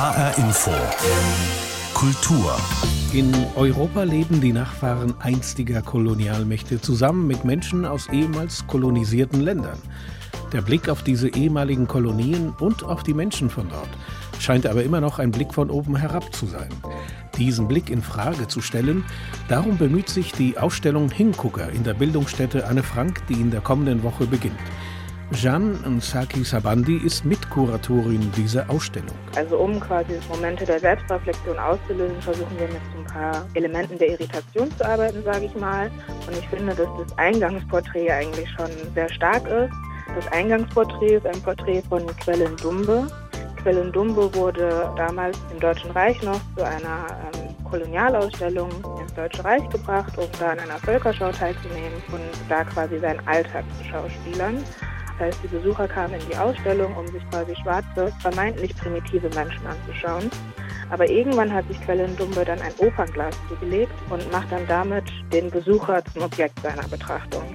HR Info. Kultur. In Europa leben die Nachfahren einstiger Kolonialmächte zusammen mit Menschen aus ehemals kolonisierten Ländern. Der Blick auf diese ehemaligen Kolonien und auf die Menschen von dort scheint aber immer noch ein Blick von oben herab zu sein. Diesen Blick in Frage zu stellen, darum bemüht sich die Ausstellung Hingucker in der Bildungsstätte Anne Frank, die in der kommenden Woche beginnt. Jeanne Nsaki Sabandi ist Mitkuratorin dieser Ausstellung. Also um quasi Momente der Selbstreflexion auszulösen, versuchen wir mit so ein paar Elementen der Irritation zu arbeiten, sage ich mal. Und ich finde, dass das Eingangsporträt eigentlich schon sehr stark ist. Das Eingangsporträt ist ein Porträt von Quellen Dumbe. Quellen Dumbe wurde damals im Deutschen Reich noch zu einer ähm, Kolonialausstellung ins Deutsche Reich gebracht, um da an einer Völkerschau teilzunehmen und da quasi seinen Alltag zu schauspielern. Heißt, die Besucher kamen in die Ausstellung, um sich quasi schwarze, vermeintlich primitive Menschen anzuschauen. Aber irgendwann hat sich Quellendumbe dann ein Opernglas zugelegt und macht dann damit den Besucher zum Objekt seiner Betrachtung.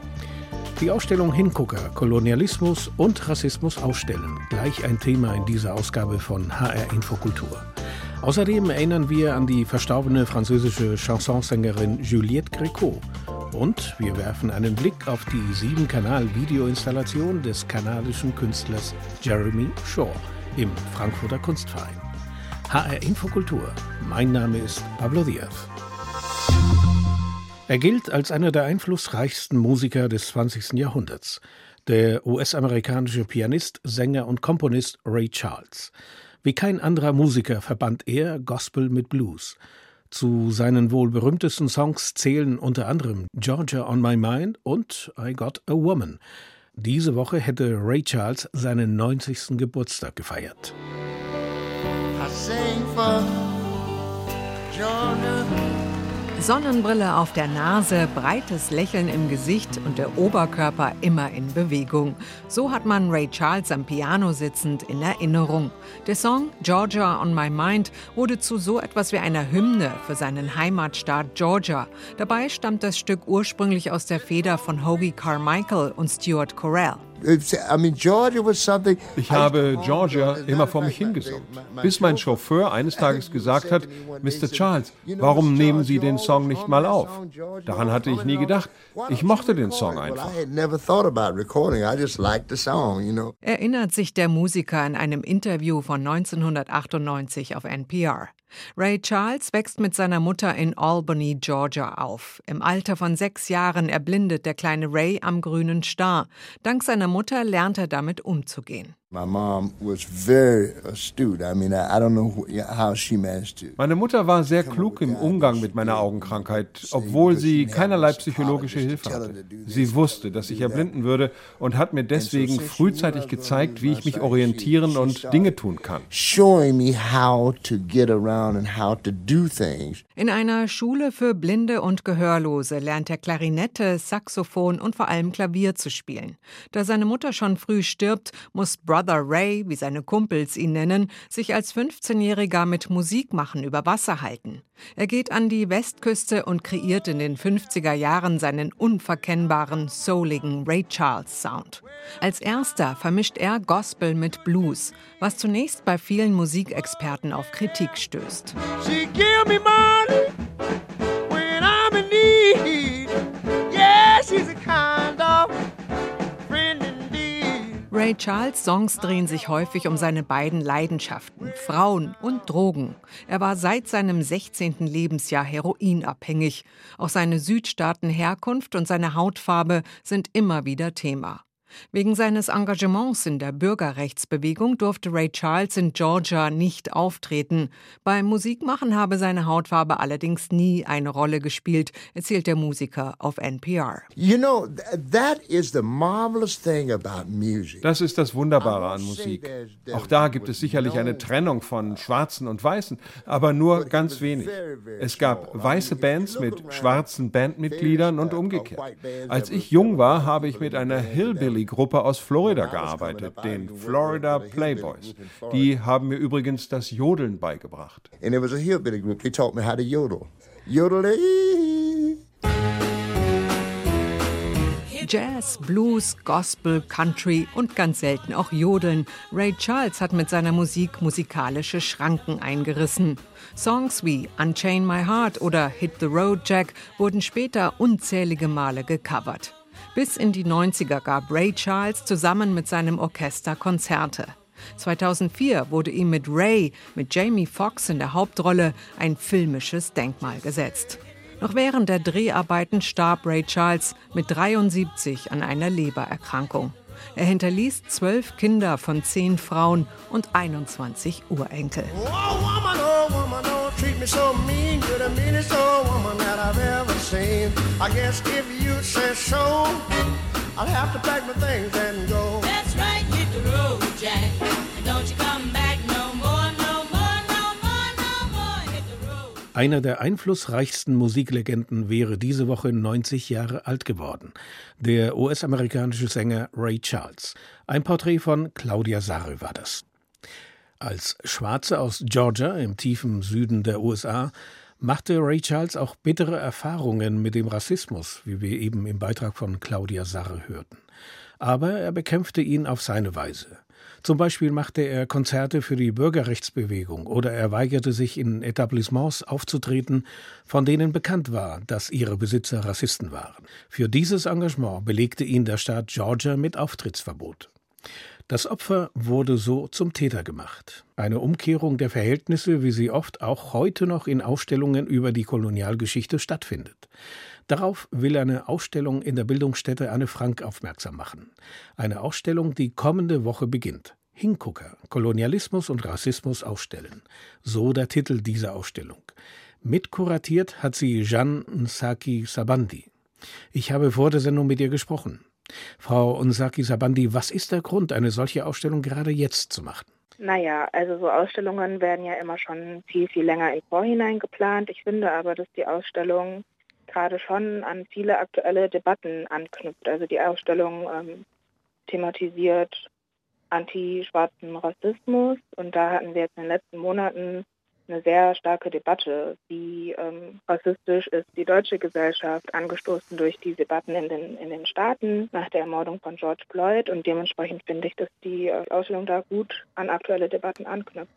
Die Ausstellung Hingucker, Kolonialismus und Rassismus ausstellen. Gleich ein Thema in dieser Ausgabe von HR Infokultur. Außerdem erinnern wir an die verstorbene französische Chansonsängerin Juliette Gréco und wir werfen einen Blick auf die 7-Kanal-Videoinstallation des kanadischen Künstlers Jeremy Shaw im Frankfurter Kunstverein. HR Infokultur. Mein Name ist Pablo Diaz. Er gilt als einer der einflussreichsten Musiker des 20. Jahrhunderts. Der US-amerikanische Pianist, Sänger und Komponist Ray Charles. Wie kein anderer Musiker verband er Gospel mit Blues. Zu seinen wohl berühmtesten Songs zählen unter anderem Georgia on My Mind und I Got a Woman. Diese Woche hätte Ray Charles seinen 90. Geburtstag gefeiert. I sing for Georgia. Sonnenbrille auf der Nase, breites Lächeln im Gesicht und der Oberkörper immer in Bewegung. So hat man Ray Charles am Piano sitzend in Erinnerung. Der Song Georgia on My Mind wurde zu so etwas wie einer Hymne für seinen Heimatstaat Georgia. Dabei stammt das Stück ursprünglich aus der Feder von Hoagie Carmichael und Stuart Correll. Ich habe Georgia immer vor mich hingesungen, bis mein Chauffeur eines Tages gesagt hat, Mr. Charles, warum nehmen Sie den Song nicht mal auf? Daran hatte ich nie gedacht. Ich mochte den Song einfach. Erinnert sich der Musiker in einem Interview von 1998 auf NPR. Ray Charles wächst mit seiner Mutter in Albany, Georgia auf. Im Alter von sechs Jahren erblindet der kleine Ray am grünen Star. Dank seiner Mutter lernt er damit umzugehen. Meine Mutter war sehr klug im Umgang mit meiner Augenkrankheit, obwohl sie keinerlei psychologische Hilfe hatte. Sie wusste, dass ich erblinden würde und hat mir deswegen frühzeitig gezeigt, wie ich mich orientieren und Dinge tun kann. In einer Schule für Blinde und Gehörlose lernt er Klarinette, Saxophon und vor allem Klavier zu spielen. Da seine Mutter schon früh stirbt, muss Brother Ray, wie seine Kumpels ihn nennen, sich als 15-Jähriger mit Musik machen über Wasser halten. Er geht an die Westküste und kreiert in den 50er Jahren seinen unverkennbaren, souligen Ray Charles Sound. Als erster vermischt er Gospel mit Blues, was zunächst bei vielen Musikexperten auf Kritik stößt. She give me money Ray Charles Songs drehen sich häufig um seine beiden Leidenschaften, Frauen und Drogen. Er war seit seinem 16. Lebensjahr heroinabhängig. Auch seine Südstaatenherkunft und seine Hautfarbe sind immer wieder Thema. Wegen seines Engagements in der Bürgerrechtsbewegung durfte Ray Charles in Georgia nicht auftreten. Beim Musikmachen habe seine Hautfarbe allerdings nie eine Rolle gespielt, erzählt der Musiker auf NPR. Das ist das Wunderbare an Musik. Auch da gibt es sicherlich eine Trennung von Schwarzen und Weißen, aber nur ganz wenig. Es gab weiße Bands mit schwarzen Bandmitgliedern und umgekehrt. Als ich jung war, habe ich mit einer Hillbilly Gruppe aus Florida gearbeitet, den Florida Playboys. Die haben mir übrigens das Jodeln beigebracht. And there was a hillbilly group. They taught me how to yodel. Yodel. Jazz, Blues, Gospel, Country und ganz selten auch Jodeln. Ray Charles hat mit seiner Musik musikalische Schranken eingerissen. Songs wie Unchain My Heart oder Hit the Road Jack wurden später unzählige Male gecovert. Bis in die 90er gab Ray Charles zusammen mit seinem Orchester Konzerte. 2004 wurde ihm mit Ray, mit Jamie Foxx in der Hauptrolle, ein filmisches Denkmal gesetzt. Noch während der Dreharbeiten starb Ray Charles mit 73 an einer Lebererkrankung. Er hinterließ zwölf Kinder von zehn Frauen und 21 Urenkel. Oh, woman, oh, woman, oh, seen. I guess if you say so, I'll have to pack my things and go. That's right, hit the road, Jack. don't you come back no more, no more, no more, no more. Hit the road. Einer der einflussreichsten Musiklegenden wäre diese Woche 90 Jahre alt geworden. Der US-amerikanische Sänger Ray Charles. Ein Porträt von Claudia Sarre war das. Als Schwarze aus Georgia im tiefen Süden der USA machte Ray Charles auch bittere Erfahrungen mit dem Rassismus, wie wir eben im Beitrag von Claudia Sarre hörten. Aber er bekämpfte ihn auf seine Weise. Zum Beispiel machte er Konzerte für die Bürgerrechtsbewegung oder er weigerte sich in Etablissements aufzutreten, von denen bekannt war, dass ihre Besitzer Rassisten waren. Für dieses Engagement belegte ihn der Staat Georgia mit Auftrittsverbot. Das Opfer wurde so zum Täter gemacht. Eine Umkehrung der Verhältnisse, wie sie oft auch heute noch in Ausstellungen über die Kolonialgeschichte stattfindet. Darauf will eine Ausstellung in der Bildungsstätte Anne Frank aufmerksam machen. Eine Ausstellung, die kommende Woche beginnt. Hingucker, Kolonialismus und Rassismus ausstellen. So der Titel dieser Ausstellung. Mitkuratiert hat sie Jeanne Nsaki Sabandi. Ich habe vor der Sendung mit ihr gesprochen. Frau Unsaki Sabandi, was ist der Grund, eine solche Ausstellung gerade jetzt zu machen? Naja, also so Ausstellungen werden ja immer schon viel, viel länger im Vorhinein geplant. Ich finde aber, dass die Ausstellung gerade schon an viele aktuelle Debatten anknüpft. Also die Ausstellung ähm, thematisiert anti-schwarzen Rassismus und da hatten wir jetzt in den letzten Monaten eine sehr starke Debatte, wie ähm, rassistisch ist die deutsche Gesellschaft, angestoßen durch die Debatten in den, in den Staaten nach der Ermordung von George Floyd. Und dementsprechend finde ich, dass die äh, Ausstellung da gut an aktuelle Debatten anknüpft.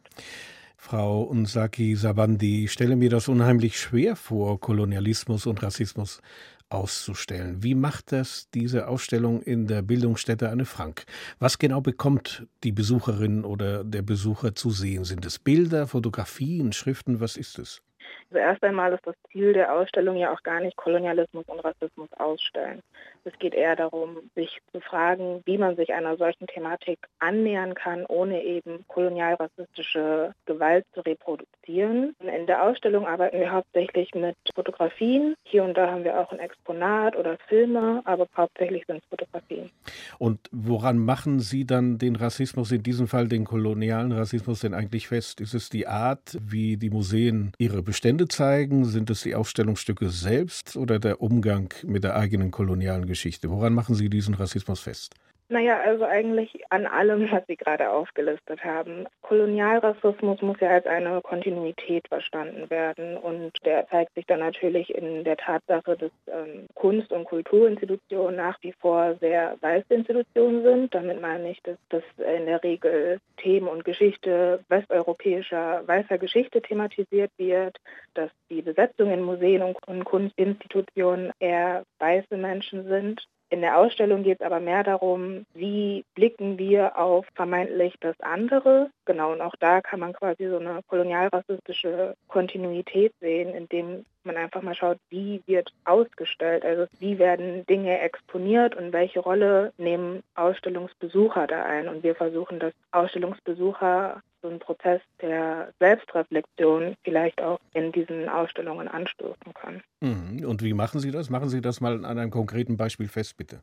Frau Unsaki Sabandi, ich stelle mir das unheimlich schwer vor, Kolonialismus und Rassismus auszustellen. Wie macht das diese Ausstellung in der Bildungsstätte Anne Frank? Was genau bekommt die Besucherin oder der Besucher zu sehen? Sind es Bilder, Fotografien, Schriften? Was ist es? Also erst einmal ist das Ziel der Ausstellung ja auch gar nicht Kolonialismus und Rassismus ausstellen. Es geht eher darum, sich zu fragen, wie man sich einer solchen Thematik annähern kann, ohne eben kolonialrassistische Gewalt zu reproduzieren. In der Ausstellung arbeiten wir hauptsächlich mit Fotografien. Hier und da haben wir auch ein Exponat oder Filme, aber hauptsächlich sind es Fotografien. Und woran machen Sie dann den Rassismus, in diesem Fall den kolonialen Rassismus, denn eigentlich fest? Ist es die Art, wie die Museen ihre Bestände zeigen? Sind es die Ausstellungsstücke selbst oder der Umgang mit der eigenen kolonialen Geschichte? Woran machen Sie diesen Rassismus fest? Naja, also eigentlich an allem, was Sie gerade aufgelistet haben. Kolonialrassismus muss ja als eine Kontinuität verstanden werden und der zeigt sich dann natürlich in der Tatsache, dass ähm, Kunst- und Kulturinstitutionen nach wie vor sehr weiße Institutionen sind. Damit meine ich, dass das in der Regel Themen und Geschichte westeuropäischer weißer Geschichte thematisiert wird, dass die Besetzung in Museen und Kunstinstitutionen eher weiße Menschen sind in der Ausstellung geht es aber mehr darum, wie blicken wir auf vermeintlich das andere. Genau, und auch da kann man quasi so eine kolonialrassistische Kontinuität sehen, indem man einfach mal schaut, wie wird ausgestellt, also wie werden Dinge exponiert und welche Rolle nehmen Ausstellungsbesucher da ein. Und wir versuchen, dass Ausstellungsbesucher so einen Prozess der Selbstreflexion vielleicht auch in diesen Ausstellungen anstoßen können. Mhm. Und wie machen Sie das? Machen Sie das mal an einem konkreten Beispiel fest, bitte.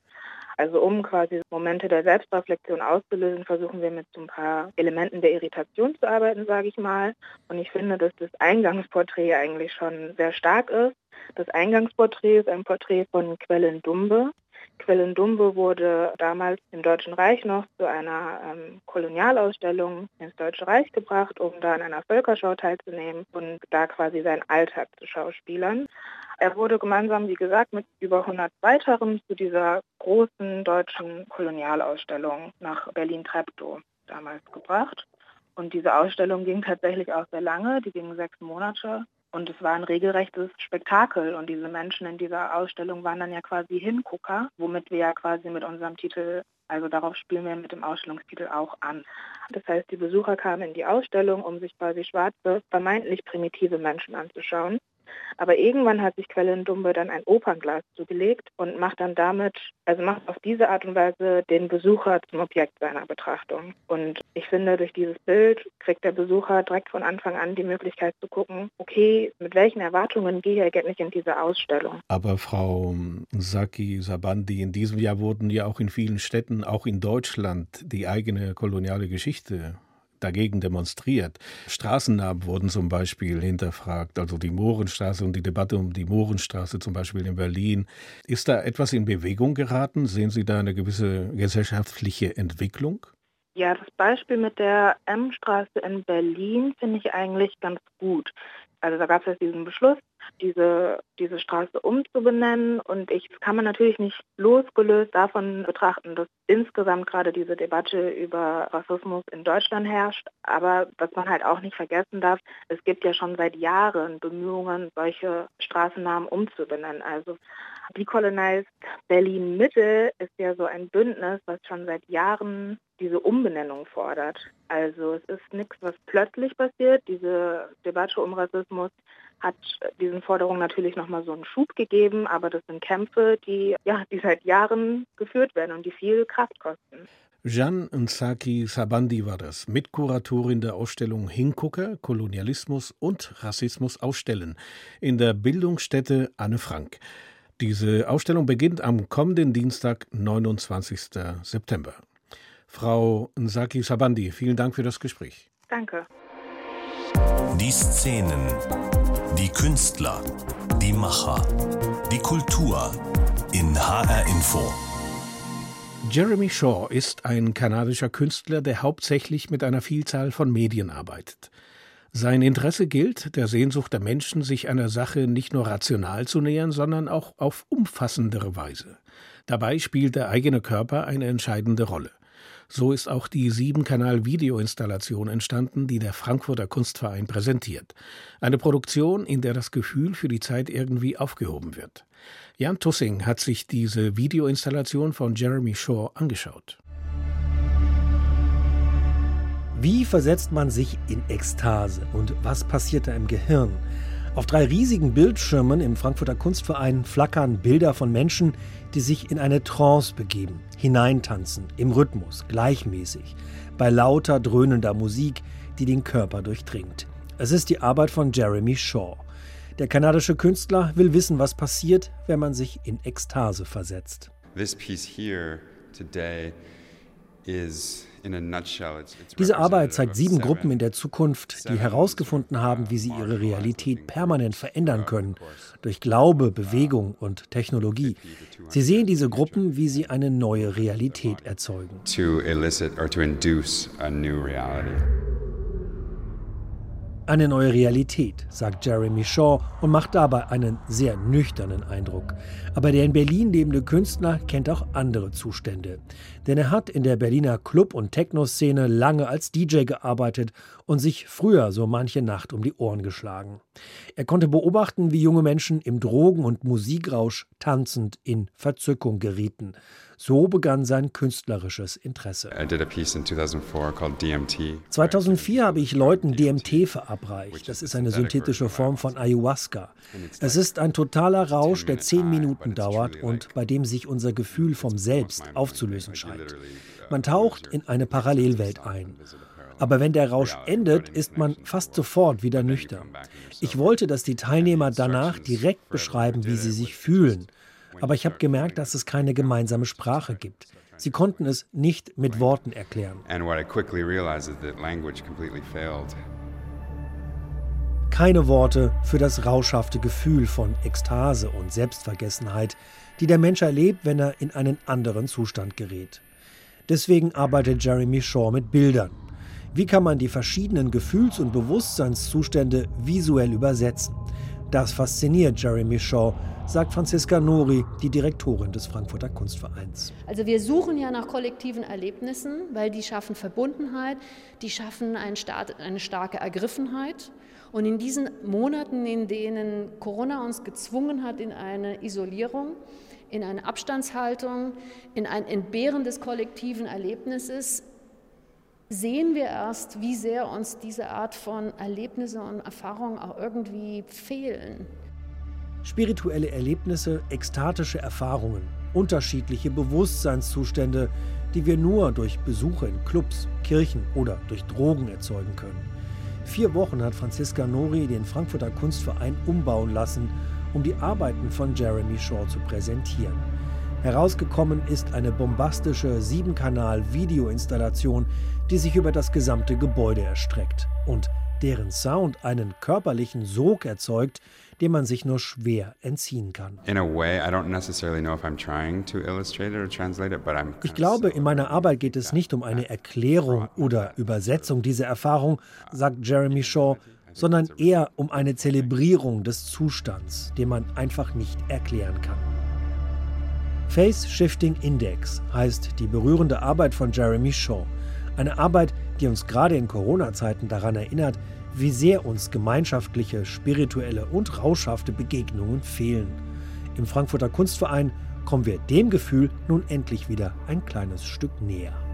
Also um quasi Momente der Selbstreflexion auszulösen, versuchen wir mit so ein paar Elementen der Irritation zu arbeiten, sage ich mal. Und ich finde, dass das Eingangsporträt eigentlich schon sehr stark ist. Das Eingangsporträt ist ein Porträt von Quellen Dumbe. Quellen Dumbe wurde damals im Deutschen Reich noch zu einer ähm, Kolonialausstellung ins Deutsche Reich gebracht, um da an einer Völkerschau teilzunehmen und da quasi seinen Alltag zu schauspielern. Er wurde gemeinsam, wie gesagt, mit über 100 weiteren zu dieser großen deutschen Kolonialausstellung nach Berlin-Treptow damals gebracht. Und diese Ausstellung ging tatsächlich auch sehr lange, die ging sechs Monate. Und es war ein regelrechtes Spektakel. Und diese Menschen in dieser Ausstellung waren dann ja quasi Hingucker, womit wir ja quasi mit unserem Titel, also darauf spielen wir mit dem Ausstellungstitel auch an. Das heißt, die Besucher kamen in die Ausstellung, um sich quasi schwarze, vermeintlich primitive Menschen anzuschauen. Aber irgendwann hat sich Quellendumbe dann ein Opernglas zugelegt und macht dann damit, also macht auf diese Art und Weise den Besucher zum Objekt seiner Betrachtung. Und ich finde, durch dieses Bild kriegt der Besucher direkt von Anfang an die Möglichkeit zu gucken, okay, mit welchen Erwartungen gehe ich eigentlich in diese Ausstellung. Aber Frau Saki Sabandi, in diesem Jahr wurden ja auch in vielen Städten, auch in Deutschland, die eigene koloniale Geschichte dagegen demonstriert. Straßennamen wurden zum Beispiel hinterfragt, also die Mohrenstraße und die Debatte um die Mohrenstraße zum Beispiel in Berlin. Ist da etwas in Bewegung geraten? Sehen Sie da eine gewisse gesellschaftliche Entwicklung? Ja, das Beispiel mit der M-Straße in Berlin finde ich eigentlich ganz gut. Also da gab es diesen Beschluss, diese, diese Straße umzubenennen. Und ich kann man natürlich nicht losgelöst davon betrachten, dass insgesamt gerade diese Debatte über Rassismus in Deutschland herrscht. Aber was man halt auch nicht vergessen darf, es gibt ja schon seit Jahren Bemühungen, solche Straßennamen umzubenennen. Also Decolonized Berlin Mitte ist ja so ein Bündnis, was schon seit Jahren diese Umbenennung fordert. Also es ist nichts, was plötzlich passiert. Diese Debatte um Rassismus hat diesen Forderungen natürlich nochmal so einen Schub gegeben, aber das sind Kämpfe, die, ja, die seit Jahren geführt werden und die viel Kraft kosten. Jeanne Nsaki Sabandi war das, Mitkuratorin der Ausstellung Hingucker, Kolonialismus und Rassismus ausstellen in der Bildungsstätte Anne Frank. Diese Ausstellung beginnt am kommenden Dienstag, 29. September. Frau Nsaki Sabandi, vielen Dank für das Gespräch. Danke. Die Szenen, die Künstler, die Macher, die Kultur in HR Info. Jeremy Shaw ist ein kanadischer Künstler, der hauptsächlich mit einer Vielzahl von Medien arbeitet. Sein Interesse gilt der Sehnsucht der Menschen, sich einer Sache nicht nur rational zu nähern, sondern auch auf umfassendere Weise. Dabei spielt der eigene Körper eine entscheidende Rolle. So ist auch die Sieben-Kanal-Videoinstallation entstanden, die der Frankfurter Kunstverein präsentiert. Eine Produktion, in der das Gefühl für die Zeit irgendwie aufgehoben wird. Jan Tussing hat sich diese Videoinstallation von Jeremy Shaw angeschaut. Wie versetzt man sich in Ekstase und was passiert da im Gehirn? Auf drei riesigen Bildschirmen im Frankfurter Kunstverein flackern Bilder von Menschen, die sich in eine Trance begeben, hineintanzen, im Rhythmus, gleichmäßig, bei lauter dröhnender Musik, die den Körper durchdringt. Es ist die Arbeit von Jeremy Shaw. Der kanadische Künstler will wissen, was passiert, wenn man sich in Ekstase versetzt. This piece here today is diese Arbeit zeigt sieben Gruppen in der Zukunft, die herausgefunden haben, wie sie ihre Realität permanent verändern können, durch Glaube, Bewegung und Technologie. Sie sehen diese Gruppen, wie sie eine neue Realität erzeugen. Eine neue Realität, sagt Jeremy Shaw und macht dabei einen sehr nüchternen Eindruck. Aber der in Berlin lebende Künstler kennt auch andere Zustände. Denn er hat in der Berliner Club- und Techno-Szene lange als DJ gearbeitet und sich früher so manche Nacht um die Ohren geschlagen. Er konnte beobachten, wie junge Menschen im Drogen- und Musikrausch tanzend in Verzückung gerieten. So begann sein künstlerisches Interesse. 2004 habe ich Leuten DMT verabreicht. Das ist eine synthetische Form von Ayahuasca. Es ist ein totaler Rausch, der zehn Minuten dauert und bei dem sich unser Gefühl vom Selbst aufzulösen scheint. Man taucht in eine Parallelwelt ein. Aber wenn der Rausch endet, ist man fast sofort wieder nüchtern. Ich wollte, dass die Teilnehmer danach direkt beschreiben, wie sie sich fühlen. Aber ich habe gemerkt, dass es keine gemeinsame Sprache gibt. Sie konnten es nicht mit Worten erklären. Keine Worte für das rauschhafte Gefühl von Ekstase und Selbstvergessenheit, die der Mensch erlebt, wenn er in einen anderen Zustand gerät. Deswegen arbeitet Jeremy Shaw mit Bildern. Wie kann man die verschiedenen Gefühls- und Bewusstseinszustände visuell übersetzen? Das fasziniert Jeremy Shaw, sagt Franziska Nori, die Direktorin des Frankfurter Kunstvereins. Also wir suchen ja nach kollektiven Erlebnissen, weil die schaffen Verbundenheit, die schaffen eine starke Ergriffenheit. Und in diesen Monaten, in denen Corona uns gezwungen hat in eine Isolierung, in eine Abstandshaltung, in ein Entbehren des kollektiven Erlebnisses, sehen wir erst, wie sehr uns diese Art von Erlebnissen und Erfahrungen auch irgendwie fehlen. Spirituelle Erlebnisse, ekstatische Erfahrungen, unterschiedliche Bewusstseinszustände, die wir nur durch Besuche in Clubs, Kirchen oder durch Drogen erzeugen können. Vier Wochen hat Franziska Nori den Frankfurter Kunstverein umbauen lassen, um die Arbeiten von Jeremy Shaw zu präsentieren. Herausgekommen ist eine bombastische Siebenkanal-Videoinstallation, die sich über das gesamte Gebäude erstreckt und deren Sound einen körperlichen Sog erzeugt, dem man sich nur schwer entziehen kann. Ich glaube, in meiner Arbeit geht es nicht um eine Erklärung oder Übersetzung dieser Erfahrung, sagt Jeremy Shaw, sondern eher um eine Zelebrierung des Zustands, den man einfach nicht erklären kann. Face Shifting Index heißt die berührende Arbeit von Jeremy Shaw. Eine Arbeit, die uns gerade in Corona-Zeiten daran erinnert, wie sehr uns gemeinschaftliche, spirituelle und rauschhafte Begegnungen fehlen. Im Frankfurter Kunstverein kommen wir dem Gefühl nun endlich wieder ein kleines Stück näher.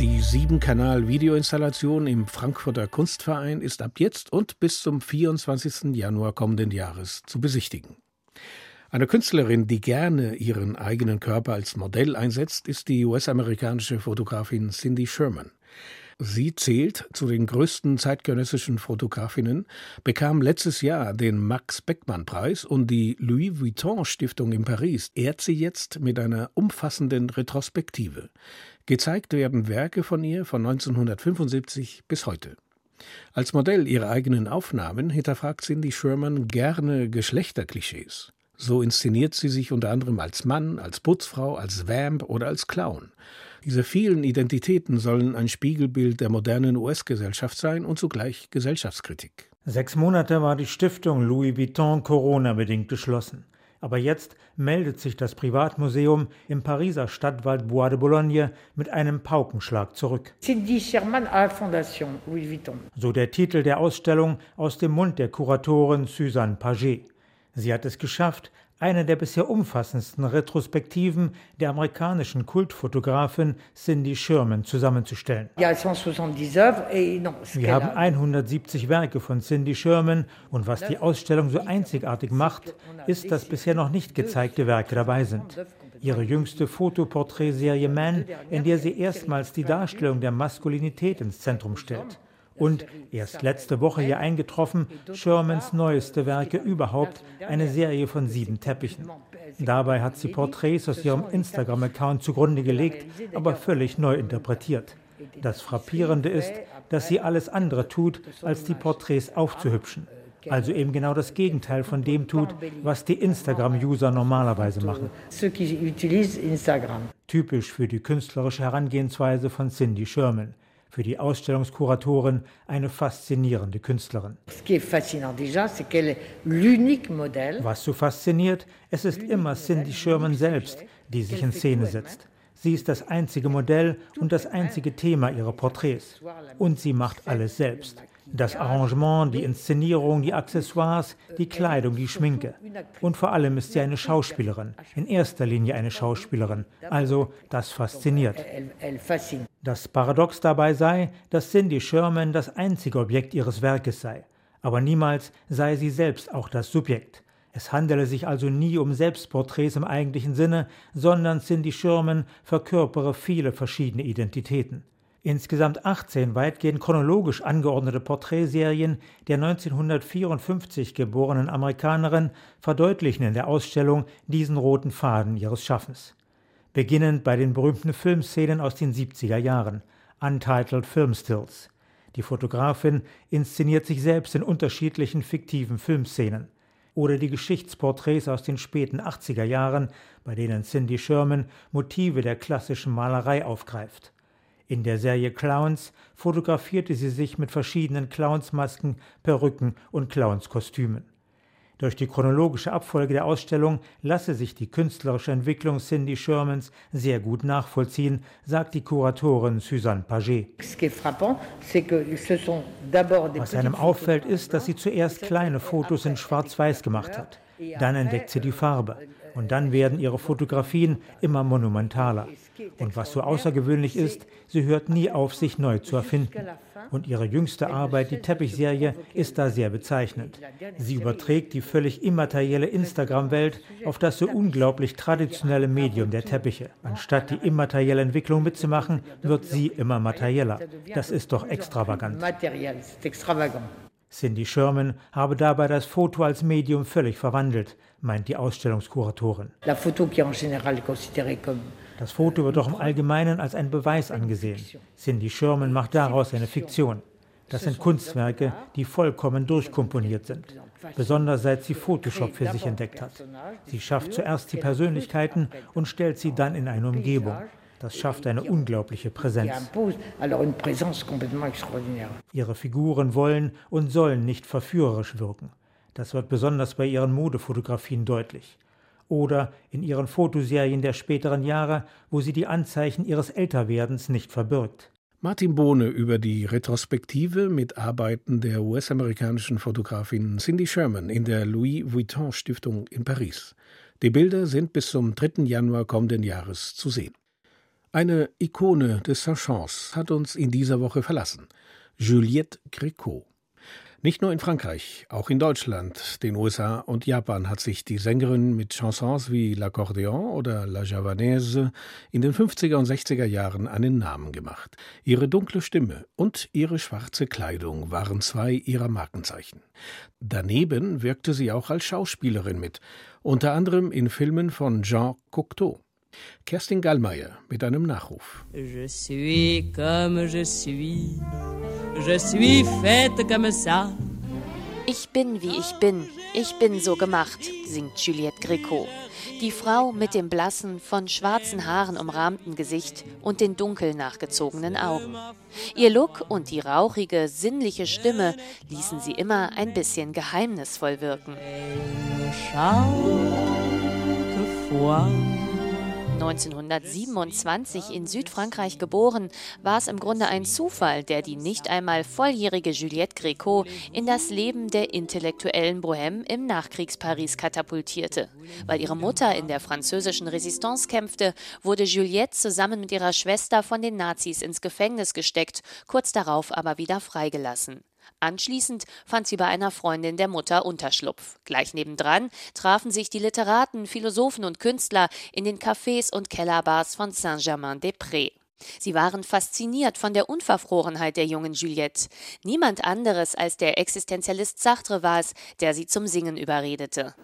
Die Siebenkanal-Videoinstallation im Frankfurter Kunstverein ist ab jetzt und bis zum 24. Januar kommenden Jahres zu besichtigen. Eine Künstlerin, die gerne ihren eigenen Körper als Modell einsetzt, ist die US-amerikanische Fotografin Cindy Sherman. Sie zählt zu den größten zeitgenössischen Fotografinnen, bekam letztes Jahr den Max Beckmann Preis und die Louis Vuitton Stiftung in Paris ehrt sie jetzt mit einer umfassenden Retrospektive. Gezeigt werden Werke von ihr von 1975 bis heute. Als Modell ihrer eigenen Aufnahmen hinterfragt Cindy Sherman gerne Geschlechterklischees. So inszeniert sie sich unter anderem als Mann, als Putzfrau, als Vamp oder als Clown. Diese vielen Identitäten sollen ein Spiegelbild der modernen US-Gesellschaft sein und zugleich Gesellschaftskritik. Sechs Monate war die Stiftung Louis Vuitton Corona-bedingt geschlossen. Aber jetzt meldet sich das Privatmuseum im Pariser Stadtwald Bois de Boulogne mit einem Paukenschlag zurück. Cindy Sherman à Fondation Louis Vuitton. So der Titel der Ausstellung aus dem Mund der Kuratorin Suzanne Paget. Sie hat es geschafft, eine der bisher umfassendsten Retrospektiven der amerikanischen Kultfotografin Cindy Sherman zusammenzustellen. Wir haben 170 Werke von Cindy Sherman und was die Ausstellung so einzigartig macht, ist, dass bisher noch nicht gezeigte Werke dabei sind. Ihre jüngste Fotoporträtserie Man, in der sie erstmals die Darstellung der Maskulinität ins Zentrum stellt. Und erst letzte Woche hier eingetroffen, Shermans neueste Werke überhaupt, eine Serie von sieben Teppichen. Dabei hat sie Porträts aus ihrem Instagram-Account zugrunde gelegt, aber völlig neu interpretiert. Das Frappierende ist, dass sie alles andere tut, als die Porträts aufzuhübschen. Also eben genau das Gegenteil von dem tut, was die Instagram-User normalerweise machen. Typisch für die künstlerische Herangehensweise von Cindy Sherman für die Ausstellungskuratorin eine faszinierende Künstlerin. Was so fasziniert, es ist immer Cindy Sherman selbst, die sich in Szene setzt. Sie ist das einzige Modell und das einzige Thema ihrer Porträts. Und sie macht alles selbst. Das Arrangement, die Inszenierung, die Accessoires, die Kleidung, die Schminke. Und vor allem ist sie eine Schauspielerin, in erster Linie eine Schauspielerin. Also das fasziniert. Das Paradox dabei sei, dass Cindy Sherman das einzige Objekt ihres Werkes sei. Aber niemals sei sie selbst auch das Subjekt. Es handele sich also nie um Selbstporträts im eigentlichen Sinne, sondern Cindy Sherman verkörpere viele verschiedene Identitäten. Insgesamt 18 weitgehend chronologisch angeordnete Porträtserien der 1954 geborenen Amerikanerin verdeutlichen in der Ausstellung diesen roten Faden ihres Schaffens. Beginnend bei den berühmten Filmszenen aus den 70er Jahren, Untitled Film Stills. Die Fotografin inszeniert sich selbst in unterschiedlichen fiktiven Filmszenen. Oder die Geschichtsporträts aus den späten 80er Jahren, bei denen Cindy Sherman Motive der klassischen Malerei aufgreift. In der Serie Clowns fotografierte sie sich mit verschiedenen Clownsmasken, Perücken und Clownskostümen. Durch die chronologische Abfolge der Ausstellung lasse sich die künstlerische Entwicklung Cindy Shermans sehr gut nachvollziehen, sagt die Kuratorin Suzanne Paget. Was einem auffällt, ist, dass sie zuerst kleine Fotos in Schwarz-Weiß gemacht hat. Dann entdeckt sie die Farbe. Und dann werden ihre Fotografien immer monumentaler. Und was so außergewöhnlich ist, sie hört nie auf, sich neu zu erfinden. Und ihre jüngste Arbeit, die Teppichserie, ist da sehr bezeichnend. Sie überträgt die völlig immaterielle Instagram-Welt auf das so unglaublich traditionelle Medium der Teppiche. Anstatt die immaterielle Entwicklung mitzumachen, wird sie immer materieller. Das ist doch extravagant. Cindy Sherman habe dabei das Foto als Medium völlig verwandelt, meint die Ausstellungskuratorin. Das Foto wird doch im Allgemeinen als ein Beweis angesehen. Cindy Sherman macht daraus eine Fiktion. Das sind Kunstwerke, die vollkommen durchkomponiert sind, besonders seit sie Photoshop für sich entdeckt hat. Sie schafft zuerst die Persönlichkeiten und stellt sie dann in eine Umgebung. Das schafft eine unglaubliche Präsenz. Ihre Figuren wollen und sollen nicht verführerisch wirken. Das wird besonders bei ihren Modefotografien deutlich. Oder in ihren Fotoserien der späteren Jahre, wo sie die Anzeichen ihres Älterwerdens nicht verbirgt. Martin Bohne über die Retrospektive mit Arbeiten der US-amerikanischen Fotografin Cindy Sherman in der Louis Vuitton Stiftung in Paris. Die Bilder sind bis zum 3. Januar kommenden Jahres zu sehen. Eine Ikone des Saint-Champs hat uns in dieser Woche verlassen. Juliette Gréco. Nicht nur in Frankreich, auch in Deutschland, den USA und Japan hat sich die Sängerin mit Chansons wie L'Accordéon oder La Javanaise in den 50er und 60er Jahren einen Namen gemacht. Ihre dunkle Stimme und ihre schwarze Kleidung waren zwei ihrer Markenzeichen. Daneben wirkte sie auch als Schauspielerin mit, unter anderem in Filmen von Jean Cocteau. Kerstin Gallmeier mit einem Nachruf. Je suis comme je suis, je suis faite comme ça. Ich bin wie ich bin, ich bin so gemacht, singt Juliette Gréco. Die Frau mit dem blassen, von schwarzen Haaren umrahmten Gesicht und den dunkel nachgezogenen Augen. Ihr Look und die rauchige, sinnliche Stimme ließen sie immer ein bisschen geheimnisvoll wirken. 1927 in Südfrankreich geboren, war es im Grunde ein Zufall, der die nicht einmal volljährige Juliette Gréco in das Leben der intellektuellen Bohème im Nachkriegsparis katapultierte. Weil ihre Mutter in der französischen Resistance kämpfte, wurde Juliette zusammen mit ihrer Schwester von den Nazis ins Gefängnis gesteckt, kurz darauf aber wieder freigelassen. Anschließend fand sie bei einer Freundin der Mutter Unterschlupf. Gleich nebendran trafen sich die Literaten, Philosophen und Künstler in den Cafés und Kellerbars von Saint-Germain-des-Prés. Sie waren fasziniert von der Unverfrorenheit der jungen Juliette. Niemand anderes als der Existenzialist Sartre war es, der sie zum Singen überredete.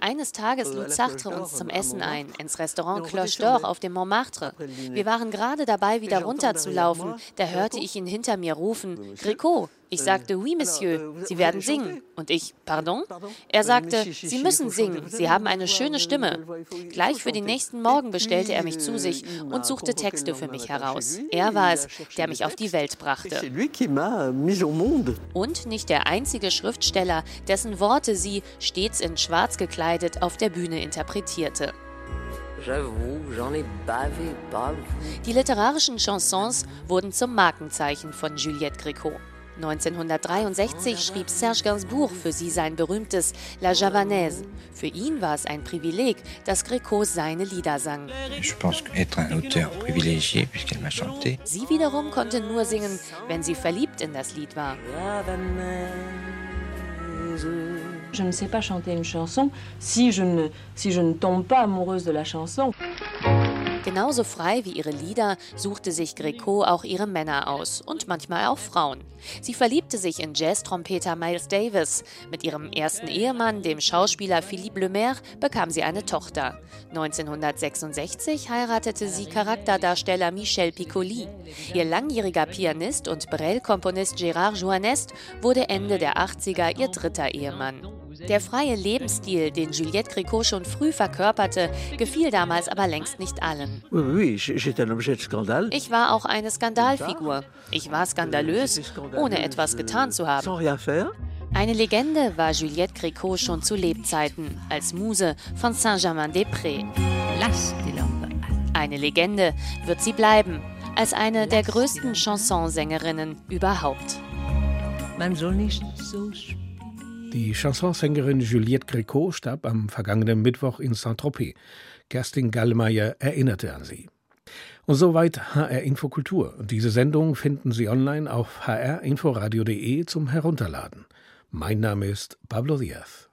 Eines Tages lud Sartre uns zum Essen ein, ins Restaurant Cloche d'Or auf dem Montmartre. Wir waren gerade dabei, wieder runterzulaufen. Da hörte ich ihn hinter mir rufen, Gricot, ich sagte, oui, Monsieur, Sie werden singen. Und ich, pardon? Er sagte, Sie müssen singen, Sie haben eine schöne Stimme. Gleich für den nächsten Morgen bestellte er mich zu sich und suchte Texte für mich heraus. Er war es, der mich auf die Welt brachte. Und nicht der einzige Schriftsteller, dessen Worte sie, stets in Schwarz gekleidet, auf der Bühne interpretierte. Die literarischen Chansons wurden zum Markenzeichen von Juliette Gréco. 1963 schrieb Serge Gainsbourg für sie sein berühmtes La Javanaise. Für ihn war es ein Privileg, dass Gréco seine Lieder sang. Sie wiederum konnte nur singen, wenn sie verliebt in das Lied war. Je ne sais pas chanter une chanson si je ne, si je ne tombe pas amoureuse de la chanson. Genauso frei wie ihre Lieder suchte sich Greco auch ihre Männer aus und manchmal auch Frauen. Sie verliebte sich in Jazz-Trompeter Miles Davis. Mit ihrem ersten Ehemann, dem Schauspieler Philippe Lemaire, bekam sie eine Tochter. 1966 heiratete sie Charakterdarsteller Michel Piccoli. Ihr langjähriger Pianist und Brel-Komponist Gérard Joannest wurde Ende der 80er ihr dritter Ehemann. Der freie Lebensstil, den Juliette Gréco schon früh verkörperte, gefiel damals aber längst nicht allen. Ich war auch eine Skandalfigur. Ich war skandalös, ohne etwas getan zu haben. Eine Legende war Juliette Gréco schon zu Lebzeiten als Muse von Saint-Germain-des-Prés. Eine Legende wird sie bleiben, als eine der größten Chansonsängerinnen überhaupt. Man soll nicht so die Chansonsängerin Juliette Gréco starb am vergangenen Mittwoch in Saint-Tropez. Kerstin Gallmeier erinnerte an sie. Und soweit HR Infokultur. Diese Sendung finden Sie online auf hrinforadio.de zum Herunterladen. Mein Name ist Pablo Diaz.